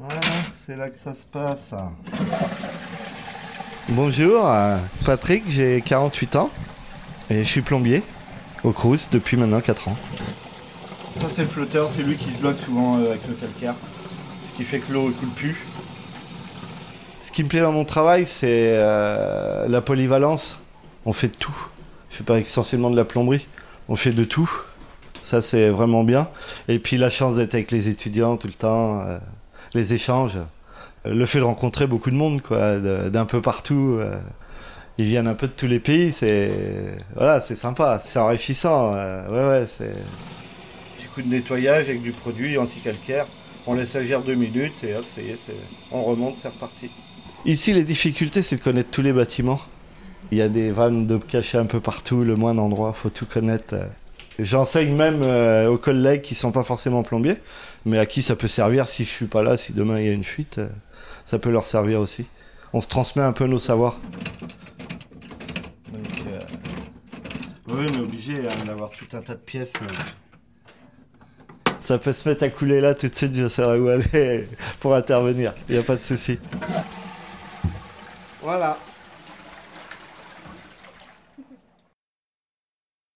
Voilà, c'est là que ça se passe. Bonjour, euh, Patrick, j'ai 48 ans et je suis plombier au Crous depuis maintenant 4 ans. Ça c'est le flotteur, c'est lui qui se bloque souvent euh, avec le calcaire, ce qui fait que l'eau ne coule plus. Ce qui me plaît dans mon travail, c'est euh, la polyvalence. On fait de tout. Je fais pas essentiellement de la plomberie, on fait de tout. Ça c'est vraiment bien. Et puis la chance d'être avec les étudiants tout le temps, euh, les échanges, le fait de rencontrer beaucoup de monde, quoi, d'un peu partout. euh, ils viennent un peu de tous les pays, c'est voilà, c'est sympa, c'est enrichissant. euh, ouais, ouais, c'est petit coup de nettoyage avec du produit anti-calcaire. On laisse agir deux minutes et hop, ça y est, on remonte, c'est reparti. Ici, les difficultés, c'est de connaître tous les bâtiments. Il y a des vannes de cachets un peu partout, le moins d'endroits, faut tout connaître. J'enseigne même euh, aux collègues qui sont pas forcément plombiers, mais à qui ça peut servir si je suis pas là, si demain il y a une fuite, euh, ça peut leur servir aussi. On se transmet un peu nos savoirs. Donc, euh, oui, on est obligé hein, d'avoir tout un tas de pièces. euh. Ça peut se mettre à couler là tout de suite, je saurai où aller pour intervenir. Il n'y a pas de souci. Voilà.